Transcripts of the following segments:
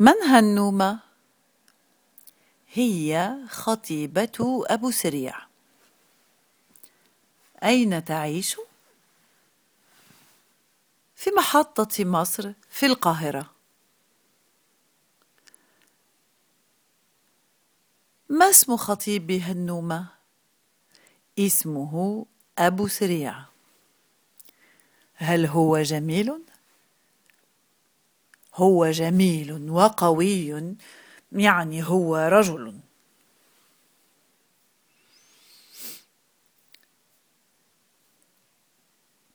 من هالنومة؟ هي خطيبة أبو سريع أين تعيش؟ في محطة مصر في القاهرة ما اسم خطيب هالنومة؟ اسمه أبو سريع هل هو جميل؟ هو جميل وقوي يعني هو رجل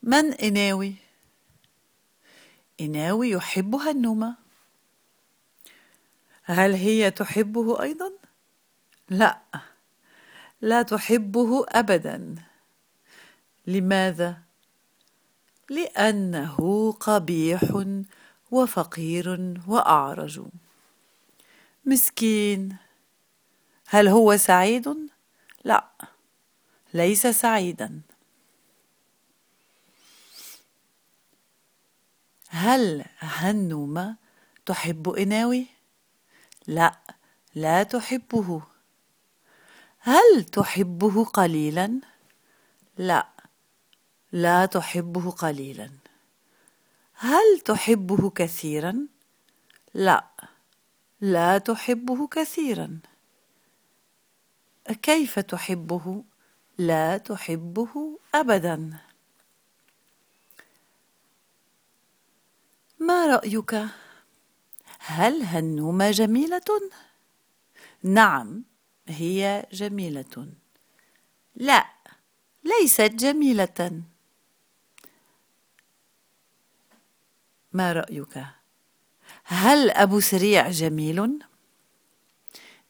من إناوي؟ إناوي يحبها النومة هل هي تحبه أيضا؟ لا لا تحبه أبدا لماذا؟ لأنه قبيح وفقير وأعرج. مسكين. هل هو سعيد؟ لا ليس سعيدا. هل هنومة تحب إناوي؟ لا لا تحبه. هل تحبه قليلا؟ لا لا تحبه قليلا. هل تحبه كثيرا؟ لا لا تحبه كثيرا. كيف تحبه؟ لا تحبه ابدا. ما رأيك؟ هل هالنومه جميلة؟ نعم هي جميلة. لا ليست جميلة. ما رأيك هل أبو سريع جميل؟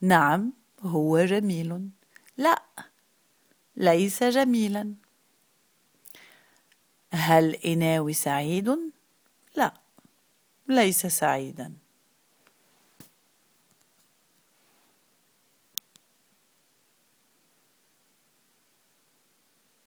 نعم هو جميل لا ليس جميلا هل إناوي سعيد؟ لا ليس سعيدا